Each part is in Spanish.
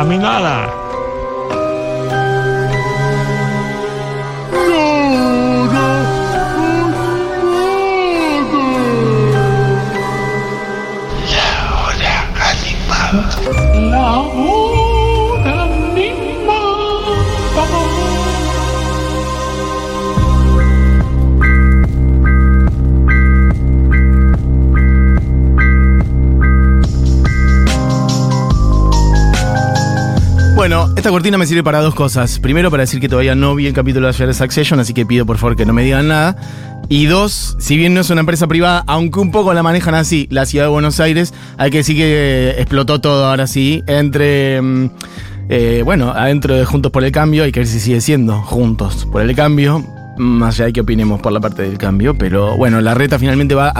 A mí nada. Esta cortina me sirve para dos cosas. Primero, para decir que todavía no vi el capítulo de ayer de Succession, así que pido por favor que no me digan nada. Y dos, si bien no es una empresa privada, aunque un poco la manejan así, la ciudad de Buenos Aires, hay que decir que explotó todo ahora sí, entre... mm, eh, bueno, adentro de Juntos por el Cambio, hay que ver si sigue siendo Juntos por el Cambio, más allá de que opinemos por la parte del cambio, pero bueno, la reta finalmente va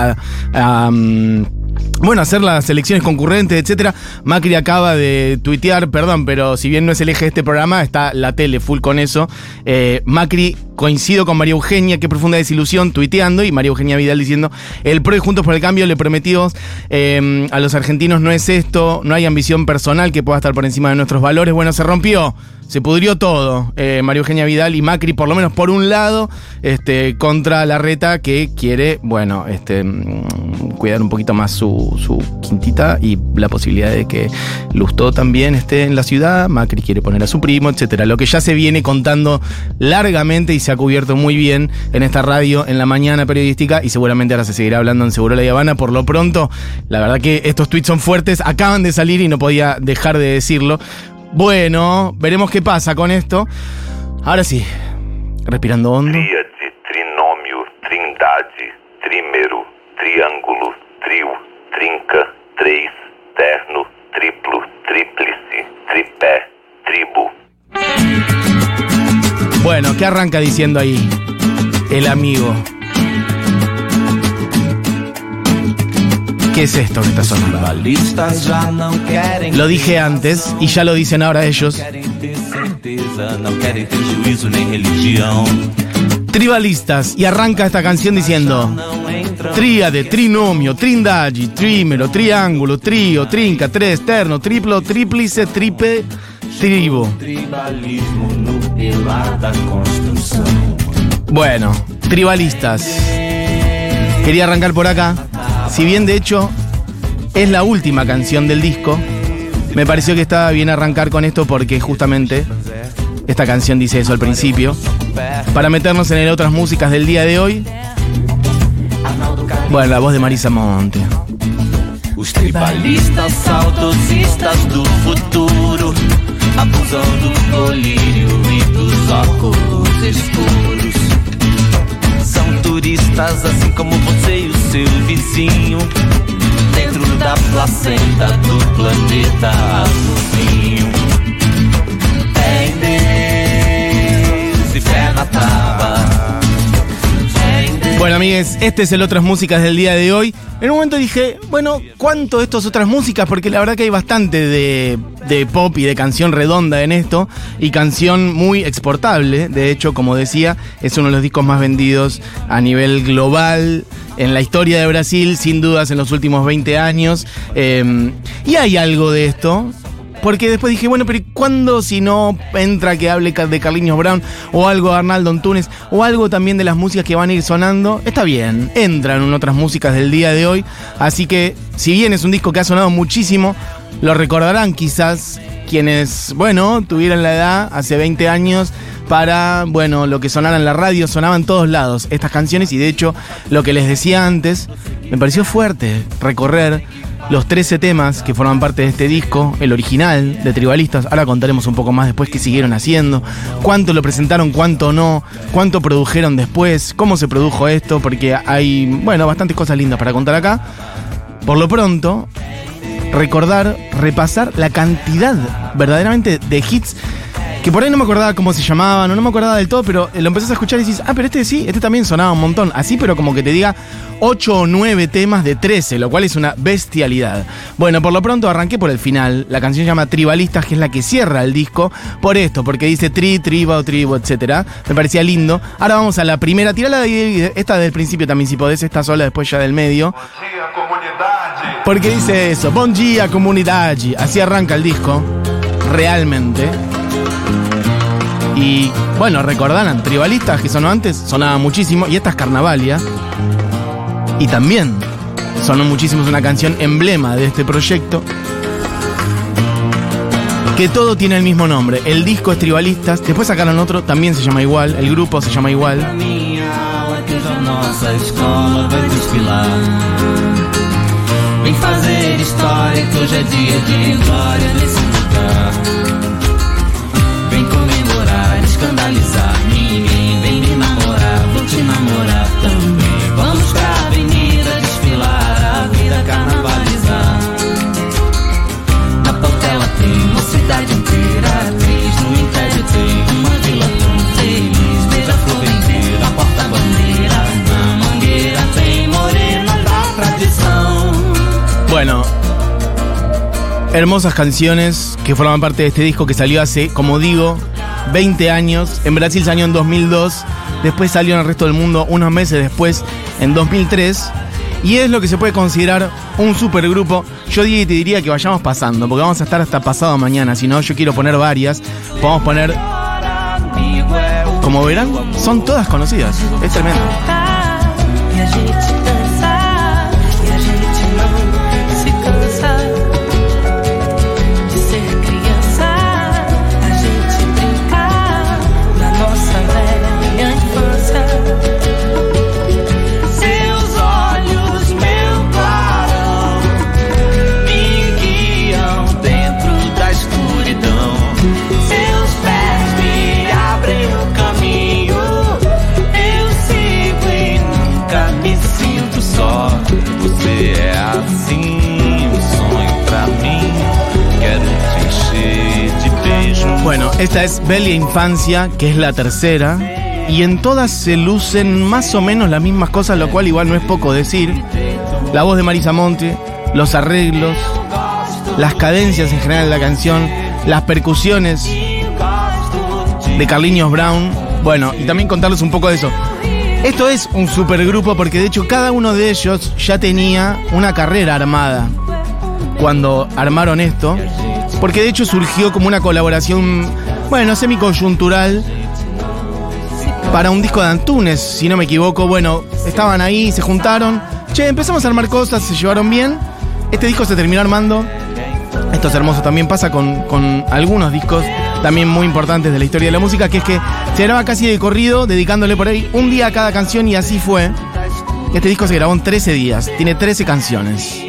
a... mm, bueno, hacer las elecciones concurrentes, etcétera. Macri acaba de tuitear, perdón, pero si bien no es el eje de este programa, está la tele full con eso. Eh, Macri coincido con María Eugenia, qué profunda desilusión, tuiteando, y María Eugenia Vidal diciendo, el PRO y Juntos por el Cambio le prometimos eh, a los argentinos no es esto, no hay ambición personal que pueda estar por encima de nuestros valores. Bueno, se rompió, se pudrió todo. Eh, María Eugenia Vidal y Macri, por lo menos por un lado, este, contra la reta que quiere, bueno, este, mm, cuidar un poquito más su, su quintita y la posibilidad de que Lustó también esté en la ciudad. Macri quiere poner a su primo, etcétera. Lo que ya se viene contando largamente y se ha cubierto muy bien en esta radio en la mañana periodística y seguramente ahora se seguirá hablando en Seguro La Habana. Por lo pronto, la verdad que estos tweets son fuertes, acaban de salir y no podía dejar de decirlo. Bueno, veremos qué pasa con esto. Ahora sí, respirando hondo. Tríade, trinômio, trindade, trímero, triângulo, trio, trinca, três, terno, triplo, tríplice, tripé, tribo. Bueno, ¿qué arranca diciendo ahí? El amigo. ¿Qué es esto que está sonando? Lo dije antes y ya lo dicen ahora ellos. Tribalistas. Y arranca esta canción diciendo. Tríade, trinomio, trindagi, trímero, triángulo, trío, trinca, tres, terno, triplo, tríplice, tripe, tribo. Bueno, tribalistas. Quería arrancar por acá. Si bien de hecho es la última canción del disco, me pareció que estaba bien arrancar con esto porque justamente esta canción dice eso al principio. Para meternos en el otras músicas del día de hoy. Bueno, la voz de Marisa Monte. Os tribalistas saudosistas do futuro abusam do colírio e dos óculos escuros. São turistas assim como você e o seu vizinho. Dentro da placenta do planeta azulzinho. Fé em Deus e fé na Deus. Bueno, amigues, este es el Otras Músicas del día de hoy. En un momento dije, bueno, ¿cuánto de otras músicas? Porque la verdad que hay bastante de, de pop y de canción redonda en esto. Y canción muy exportable. De hecho, como decía, es uno de los discos más vendidos a nivel global en la historia de Brasil, sin dudas en los últimos 20 años. Eh, y hay algo de esto. Porque después dije, bueno, pero ¿y ¿cuándo si no entra que hable de Carliños Brown o algo de Arnaldo Antunes o algo también de las músicas que van a ir sonando? Está bien, entran en otras músicas del día de hoy. Así que, si bien es un disco que ha sonado muchísimo, lo recordarán quizás quienes, bueno, tuvieran la edad hace 20 años para, bueno, lo que sonara en la radio, sonaba en todos lados estas canciones y de hecho, lo que les decía antes, me pareció fuerte recorrer los 13 temas que forman parte de este disco, el original de Tribalistas. Ahora contaremos un poco más después qué siguieron haciendo, cuánto lo presentaron, cuánto no, cuánto produjeron después, cómo se produjo esto, porque hay, bueno, bastantes cosas lindas para contar acá. Por lo pronto, recordar, repasar la cantidad verdaderamente de hits que por ahí no me acordaba cómo se llamaban, o no me acordaba del todo, pero lo empezás a escuchar y dices, ah, pero este sí, este también sonaba un montón. Así, pero como que te diga 8 o 9 temas de 13, lo cual es una bestialidad. Bueno, por lo pronto arranqué por el final. La canción se llama Tribalistas, que es la que cierra el disco. Por esto, porque dice tri, tribo, tribo, etcétera. Me parecía lindo. Ahora vamos a la primera. Tirala de esta del principio también, si podés, esta sola, después ya del medio. Porque dice eso, Bon dia comunidad. Así arranca el disco. realmente. Y bueno, recordarán, Tribalistas, que sonó antes, sonaba muchísimo, y esta es Carnavalia. Y también sonó muchísimo, es una canción emblema de este proyecto. Que todo tiene el mismo nombre. El disco es Tribalistas, después sacaron otro, también se llama igual, el grupo se llama igual. Fazer história que hoje é dia de glória nesse lugar. Hermosas canciones que forman parte de este disco que salió hace, como digo, 20 años. En Brasil salió en 2002, después salió en el resto del mundo unos meses después, en 2003. Y es lo que se puede considerar un supergrupo. Yo te diría que vayamos pasando, porque vamos a estar hasta pasado mañana. Si no, yo quiero poner varias. Podemos poner, como verán, son todas conocidas. Es tremendo. Esta es Bella Infancia, que es la tercera. Y en todas se lucen más o menos las mismas cosas, lo cual igual no es poco decir. La voz de Marisa Monte, los arreglos, las cadencias en general de la canción, las percusiones de Carlinhos Brown. Bueno, y también contarles un poco de eso. Esto es un supergrupo porque de hecho cada uno de ellos ya tenía una carrera armada cuando armaron esto, porque de hecho surgió como una colaboración, bueno, semicoyuntural para un disco de Antunes, si no me equivoco. Bueno, estaban ahí, se juntaron, che, empezamos a armar cosas, se llevaron bien. Este disco se terminó armando. Esto es hermoso, también pasa con, con algunos discos también muy importantes de la historia de la música, que es que se graba casi de corrido, dedicándole por ahí un día a cada canción y así fue. Este disco se grabó en 13 días, tiene 13 canciones.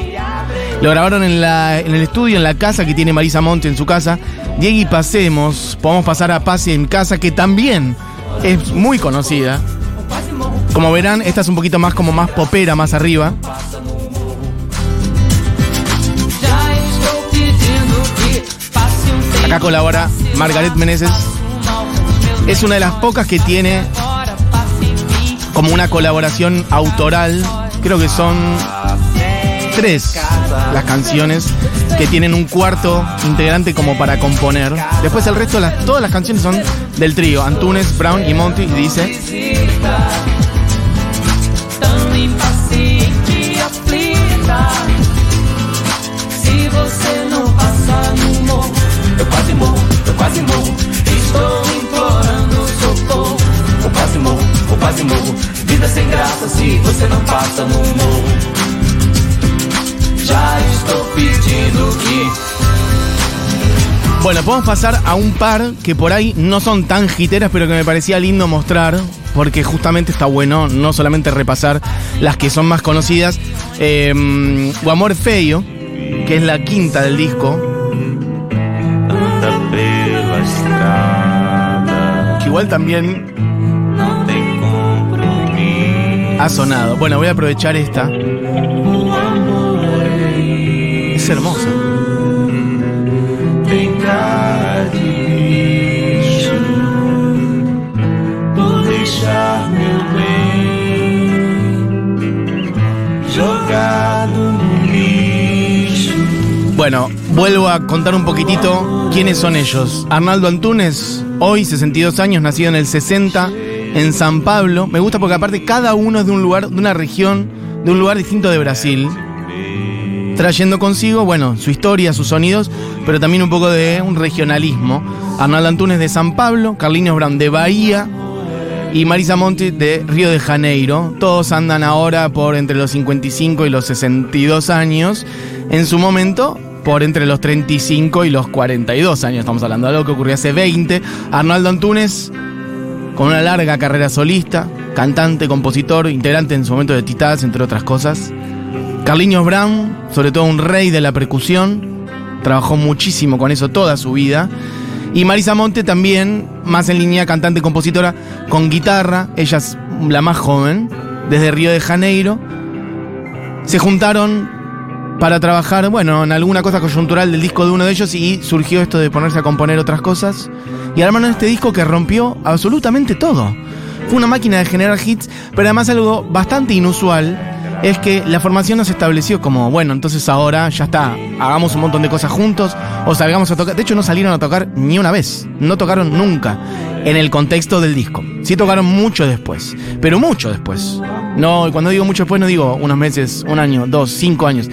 Lo grabaron en, la, en el estudio, en la casa que tiene Marisa Monte en su casa. Diego pasemos, podemos pasar a Pase en casa, que también es muy conocida. Como verán, esta es un poquito más como más popera, más arriba. Acá colabora Margaret Meneses. Es una de las pocas que tiene como una colaboración autoral. Creo que son tres las canciones que tienen un cuarto integrante como para componer. Después el resto, las, todas las canciones son del trío, Antunes, Brown y Monty. Y dice. Vida sem graça se você não passa no morro. Já estou pedindo que bueno, podemos pasar a un par que por ahí no son tan jiteras, pero que me parecía lindo mostrar, porque justamente está bueno no solamente repasar las que son más conocidas. Eh, o Amor Feio, que es la quinta del disco, que igual también ha sonado. Bueno, voy a aprovechar esta. Lixo. Bueno, vuelvo a contar un poquitito quiénes son ellos. Arnaldo Antunes, hoy 62 años, nacido en el 60 en San Pablo. Me gusta porque aparte cada uno es de un lugar, de una región, de un lugar distinto de Brasil. Trayendo consigo, bueno, su historia, sus sonidos, pero también un poco de un regionalismo. Arnaldo Antunes de San Pablo, Carlinhos Brown de Bahía y Marisa Monti de Río de Janeiro. Todos andan ahora por entre los 55 y los 62 años. En su momento, por entre los 35 y los 42 años. Estamos hablando de algo que ocurrió hace 20. Arnaldo Antunes, con una larga carrera solista, cantante, compositor, integrante en su momento de Titás, entre otras cosas. Carlinhos Brown, sobre todo un rey de la percusión, trabajó muchísimo con eso toda su vida. Y Marisa Monte también, más en línea, cantante, compositora, con guitarra, ella es la más joven, desde Río de Janeiro. Se juntaron para trabajar, bueno, en alguna cosa coyuntural del disco de uno de ellos y surgió esto de ponerse a componer otras cosas. Y armaron este disco que rompió absolutamente todo. Fue una máquina de generar hits, pero además algo bastante inusual es que la formación no se estableció como, bueno, entonces ahora ya está, hagamos un montón de cosas juntos o salgamos a tocar. De hecho, no salieron a tocar ni una vez, no tocaron nunca en el contexto del disco. Sí tocaron mucho después, pero mucho después. No, cuando digo mucho después no digo unos meses, un año, dos, cinco años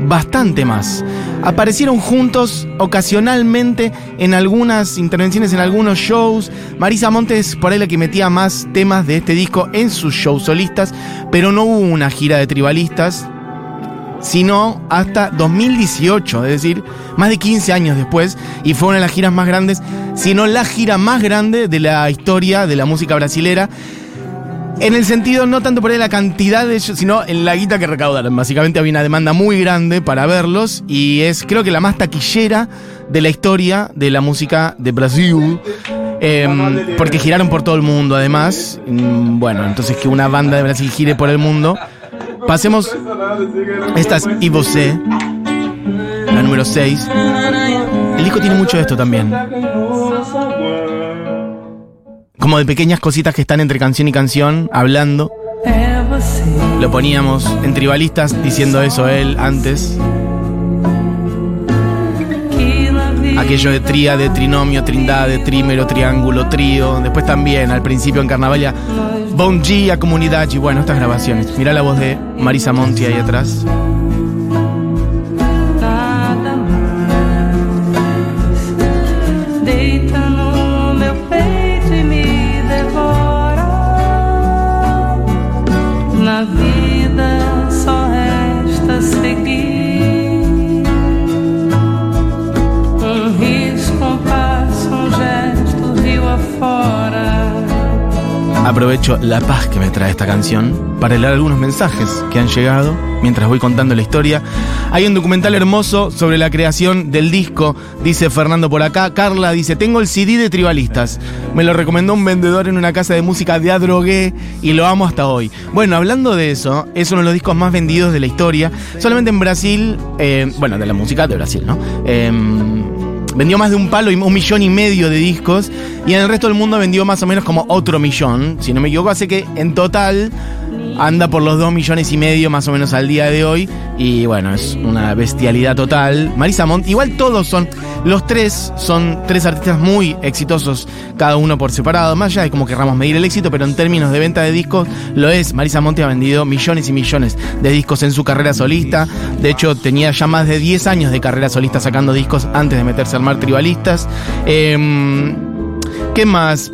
bastante más. Aparecieron juntos ocasionalmente en algunas intervenciones, en algunos shows. Marisa Montes por ahí la que metía más temas de este disco en sus shows solistas, pero no hubo una gira de tribalistas, sino hasta 2018, es decir, más de 15 años después, y fue una de las giras más grandes, sino la gira más grande de la historia de la música brasilera. En el sentido, no tanto por la cantidad de ellos, sino en la guita que recaudaron. Básicamente había una demanda muy grande para verlos y es creo que la más taquillera de la historia de la música de Brasil. Em, porque giraron por todo el mundo además. Mm, Bueno, entonces que una banda de Brasil gire por el mundo. Pasemos. Esta es Você, la número 6. El disco tiene mucho de esto también. Como de pequeñas cositas que están entre canción y canción, hablando. Lo poníamos en tribalistas diciendo eso él antes. Aquello de tríade, trinomio, trindade, trímero, triángulo, trío. Después también, al principio en Carnavalia, Bon Dia, Comunidad y bueno, estas grabaciones. Mirá la voz de Marisa Monti ahí atrás. Aprovecho la paz que me trae esta canción para leer algunos mensajes que han llegado mientras voy contando la historia. Hay un documental hermoso sobre la creación del disco, dice Fernando por acá. Carla dice, tengo el CD de Tribalistas. Me lo recomendó un vendedor en una casa de música de Adrogué y lo amo hasta hoy. Bueno, hablando de eso, es uno de los discos más vendidos de la historia. Solamente en Brasil, eh, bueno, de la música de Brasil, ¿no? Em, Vendió más de un palo y un millón y medio de discos. Y en el resto del mundo vendió más o menos como otro millón. Si no me equivoco, hace que en total anda por los dos millones y medio más o menos al día de hoy. Y bueno, es una bestialidad total. Marisa Monti, igual todos son, los tres son tres artistas muy exitosos, cada uno por separado. Más allá de cómo querramos medir el éxito, pero en términos de venta de discos, lo es. Marisa Monti ha vendido millones y millones de discos en su carrera solista. De hecho, tenía ya más de 10 años de carrera solista sacando discos antes de meterse al mar tribalistas. Em, ¿Qué más?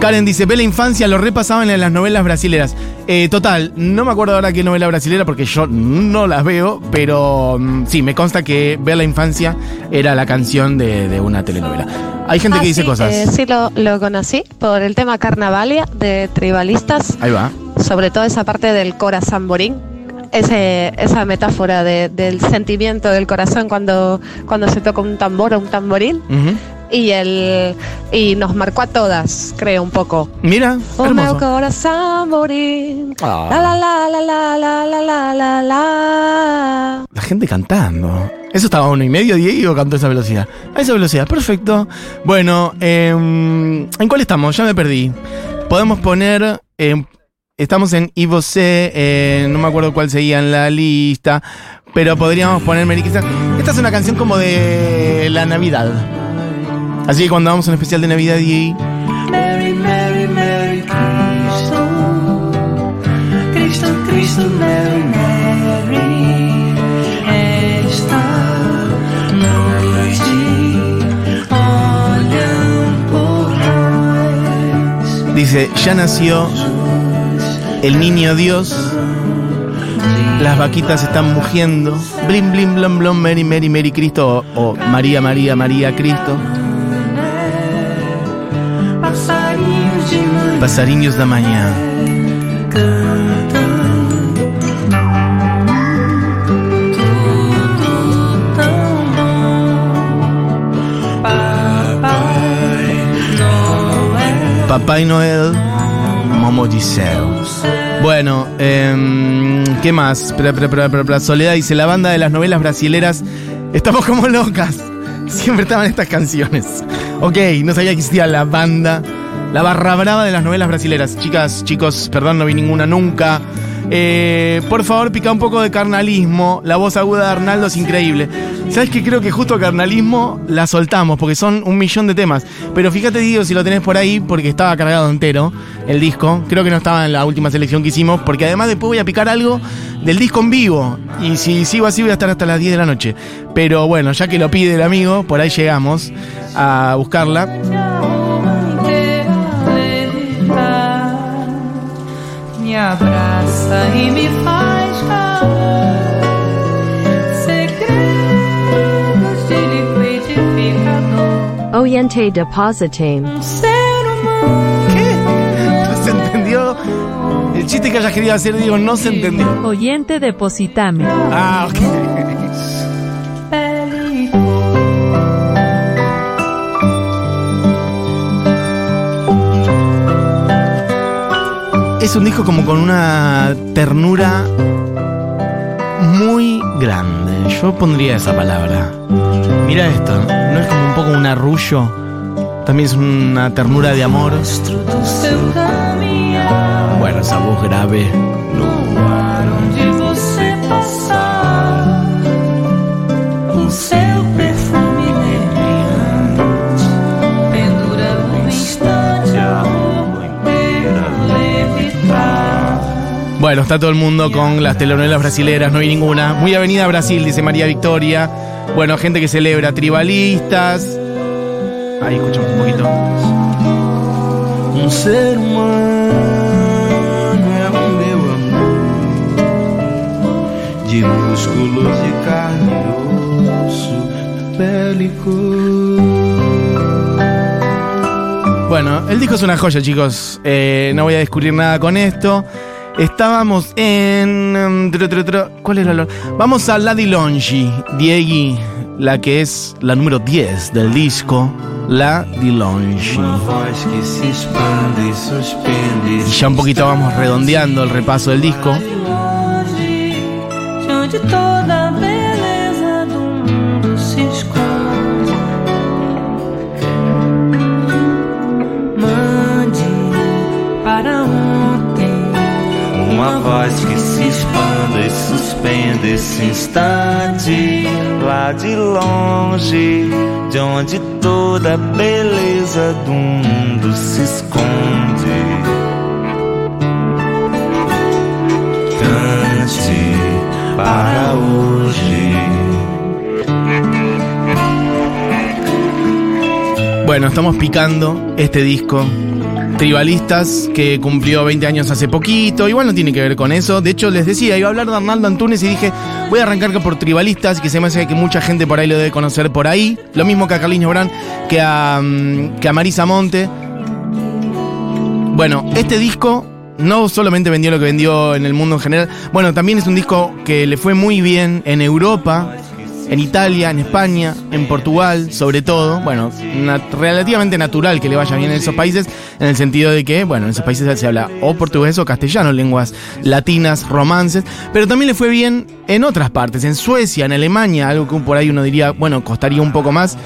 Karen dice, ve la infancia, lo repasaban en las novelas brasileras. Eh, total, no me acuerdo ahora qué novela brasilera porque yo no las veo, pero mm, sí, me consta que Ver la infancia era la canción de, de una telenovela. Hay gente que Ah, dice sí, cosas. eh, sí, lo, lo conocí por el tema Carnavalia de Tribalistas, Ahí va. sobre todo esa parte del corazón borín. Ese, esa metáfora de- del sentimiento del corazón cuando, cuando se toca un tambor o un tamboril Ujú. Y el y nos marcó a todas, creo un poco. Mira, O meu hermoso. coração borín. Ah. La la la la la la la la la la. La gente cantando. Eso estaba a uno y medio, Diego cantó a esa velocidad. A esa velocidad, perfecto. Bueno, em, ¿en cuál estamos? Ya me perdí. Podemos poner. em, estamos en Ivo C. eh, no me acuerdo cuál seguía en la lista. Pero podríamos poner Meriquita. Esta es una canción como de la Navidad. Así que cuando vamos a un especial de Navidad y... Merry, Merry, Merry Cristo. Cristo, Cristo, Merry, Merry. Esta noche. Dice, ya nació el niño Dios. Las vaquitas están mugiendo. Blim, blim, blom, blom, Mary, Mary, Mary Cristo. O María, María, María Cristo. De pasariños da mañana. Papá y Noel, Momo Giselle. Bueno, em, ¿qué más? Pra, pra, pra. Soledad dice, la banda de las novelas brasileras, estamos como locas. Siempre estaban estas canciones. Ok, no sabía que existía la banda, la barra brava de las novelas brasileras. Chicas, chicos, perdón, no vi ninguna nunca. Eh, por favor, pica un poco de carnalismo. La voz aguda de Arnaldo es increíble. ¿Sabes qué? Creo que justo carnalismo la soltamos porque son un millón de temas. Pero fíjate, Diego, si lo tenés por ahí, porque estaba cargado entero el disco. Creo que no estaba en la última selección que hicimos, porque además después voy a picar algo del disco en vivo. Y si sigo así, voy a estar hasta las 10 de la noche. Pero bueno, ya que lo pide el amigo, por ahí llegamos a buscarla. Me abraça e me faz calor. Segredos de liquidificador. Oyente depositing. Um ser humano. ¿No se entendió? El chiste que hayas querido hacer, digo, no se entendió. Oyente depositame. Ah, ok. Es un disco como con una ternura muy grande. Yo pondría esa palabra. Mira esto, ¿no es como un poco un arrullo? También es una ternura de amor. Bueno, esa voz grave. Bueno, está todo el mundo con las telenovelas brasileras, no hay ninguna. Muy Avenida Brasil, dice María Victoria. Bueno, gente que celebra, tribalistas. Ahí escuchamos un poquito. Um ser humano é o meu amor De músculos de carne e osso Pele Bueno, el disco es una joya, chicos. Eh, no voy a descubrir nada con esto. Estábamos en. tru. ¿Cuál era la.? Vamos a La Di Longi, Diegui, la que es la número 10 del disco. La Longi. Y ya un poquito vamos redondeando el repaso del disco. Uma voz que se expande e suspende esse instante. Lá de longe, de onde toda a beleza do mundo se esconde. Cante para hoje. Bueno, estamos picando este disco. Tribalistas, que cumplió 20 años hace poquito. Igual no tiene que ver con eso. De hecho, les decía, iba a hablar de Arnaldo Antunes y dije, voy a arrancar por Tribalistas, que se me hace que mucha gente por ahí lo debe conocer por ahí. Lo mismo que a Carlinhos Brand, que a, mm, que a Marisa Monte. Bueno, este disco no solamente vendió lo que vendió en el mundo en general, bueno, también es un disco que le fue muy bien en Europa, en Italia, en España, en Portugal, sobre todo. Bueno, relativamente natural que le vaya bien en esos países, en el sentido de que, bueno, en esos países se habla o portugués o castellano, lenguas latinas, romances, pero también le fue bien en otras partes, en Suecia, en Alemania, algo que por ahí uno diría, bueno, costaría un poco más.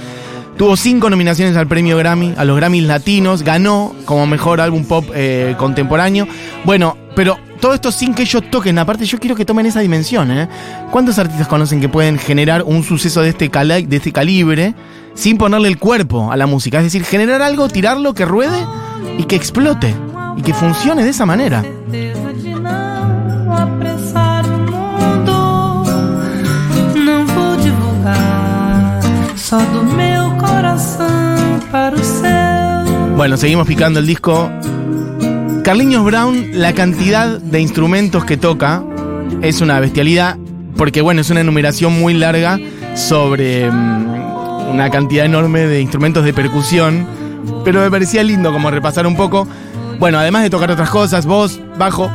Tuvo cinco nominaciones al premio Grammy, a los Grammys latinos, ganó como mejor álbum pop eh, contemporáneo. Bueno, pero todo esto sin que ellos toquen. Aparte, yo quiero que tomen esa dimensión. ¿eh? ¿Cuántos artistas conocen que pueden generar un suceso de este, cala- de este calibre sin ponerle el cuerpo a la música? Es decir, generar algo, tirarlo, que ruede y que explote. Y que funcione de esa manera. Bueno, seguimos picando el disco Carliños Brown, la cantidad de instrumentos que toca es una bestialidad, porque bueno, es una enumeración muy larga sobre mm, una cantidad enorme de instrumentos de percusión, pero me parecía lindo como repasar un poco. Bueno, además de tocar otras cosas, voz, bajo,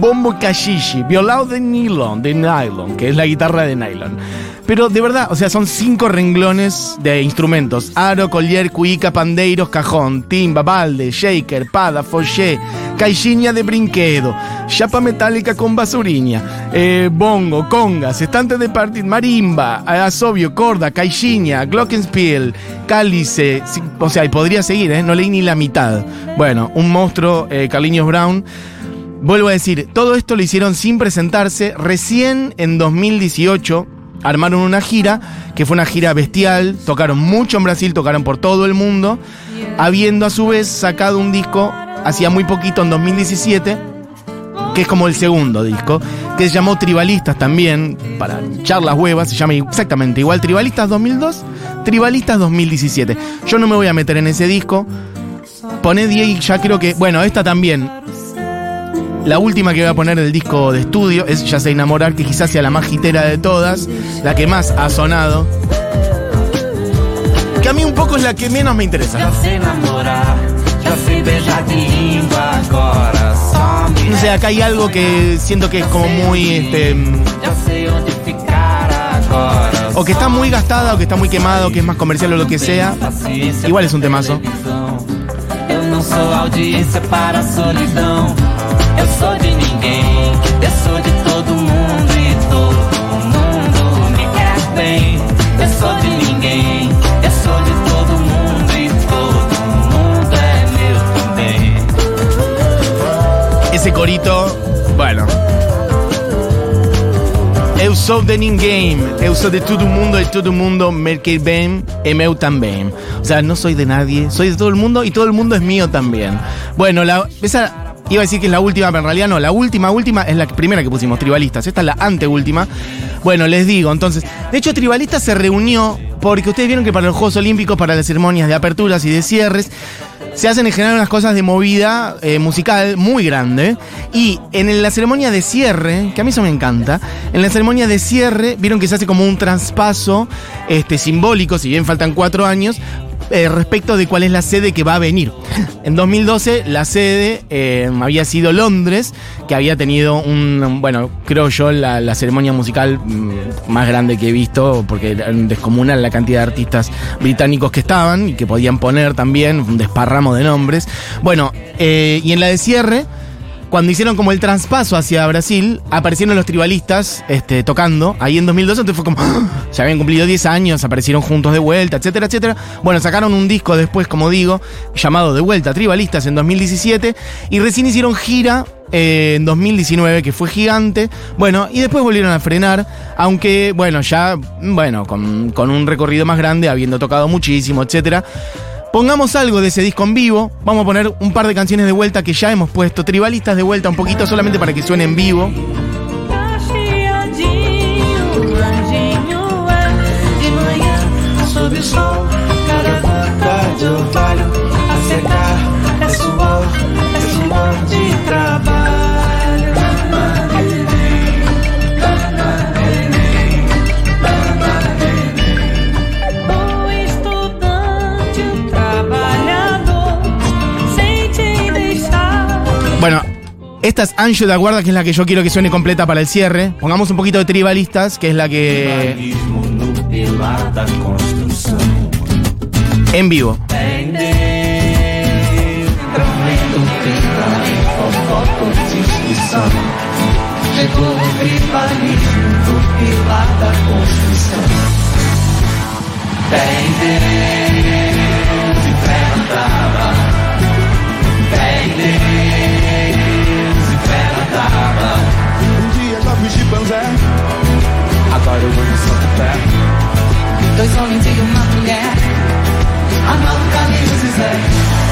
bombo kashishi, violado de nylon, de nylon, que es la guitarra de nylon. Pero de verdad, o sea, son cinco renglones de instrumentos. Aro, collier, cuica, pandeiros, cajón, timba, balde, shaker, pada, foché, caixinha de brinquedo, chapa metálica con basuriña, eh, bongo, congas, estante de partir, marimba, asobio, corda, caixinha, glockenspiel, cálice, o sea, y podría seguir, ¿eh? no leí ni la mitad. Bueno, un monstruo, eh, Brown. Vuelvo a decir, todo esto lo hicieron sin presentarse. Recién en 2018 armaron una gira, que fue una gira bestial. Tocaron mucho en Brasil, tocaron por todo el mundo. Habiendo a su vez sacado un disco hacía muy poquito, en 2017, que es como el segundo disco, que se llamó Tribalistas también, para echar las huevas, se llama exactamente igual Tribalistas 2002, Tribalistas 2017. Yo no me voy a meter en ese disco. Poné 10 y ya creo que, bueno, esta también. La última que voy a poner del disco de estudio es Ya sé enamorar, que quizás sea la más hitera de todas, la que más ha sonado. Que a mí un poco es la que menos me interesa. Já sei namorar, já sei beijar de língua, agora só me No sé, acá hay algo que siento que es como muy, este, agora. o que está muy gastada o que está muy quemada o que es más comercial o lo que sea. Igual es un temazo. Eu sou de ninguém, eu sou de todo mundo e todo mundo me quer bem. Eu sou de ninguém, eu sou de todo mundo e todo mundo é meu também. Ese corito, bueno. Eu sou de ninguém, eu sou de todo mundo e todo mundo me quer bem e meu também. O sea, no soy de nadie, soy de todo el mundo y todo el mundo es mío también. Bueno, la, esa iba a decir que es la última, pero en realidad no. La última, última es la primera que pusimos, Tribalistas. Esta es la anteúltima. Bueno, les digo, entonces. De hecho, Tribalistas se reunió porque ustedes vieron que para los Juegos Olímpicos, para las ceremonias de aperturas y de cierres, se hacen en general unas cosas de movida eh, musical muy grande. Y en la ceremonia de cierre, que a mí eso me encanta, en la ceremonia de cierre vieron que se hace como un traspaso este, simbólico, si bien faltan cuatro años, eh, respecto de cuál es la sede que va a venir. En 2012 la sede eh, había sido Londres, que había tenido un, bueno, creo yo, la, ceremonia musical mm, más grande que he visto, porque era descomunal la cantidad de artistas británicos que estaban y que podían poner también un desparramo de nombres. Bueno, eh, y en la de cierre cuando hicieron como el traspaso hacia Brasil, aparecieron los tribalistas este, tocando ahí en 2012. Entonces fue como, ¡ah! ya habían cumplido 10 años, aparecieron juntos de vuelta, etcétera, etcétera. Bueno, sacaron un disco después, como digo, llamado De vuelta Tribalistas en 2017. Y recién hicieron gira eh, en 2019, que fue gigante. Bueno, y después volvieron a frenar, aunque, bueno, ya, bueno, con, con un recorrido más grande, habiendo tocado muchísimo, etcétera. Pongamos algo de ese disco en vivo. Vamos a poner un par de canciones de vuelta que ya hemos puesto. Tribalistas de vuelta un poquito solamente para que suene en vivo. Bueno, esta es Anjo de Aguarda, que es la que yo quiero que suene completa para el cierre. Pongamos un poquito de Tribalistas, que es la que en vivo. chimpanzé. Agora eu amo Santo Pé. Dois homens e uma mulher. Amado Carlinhos e Zé.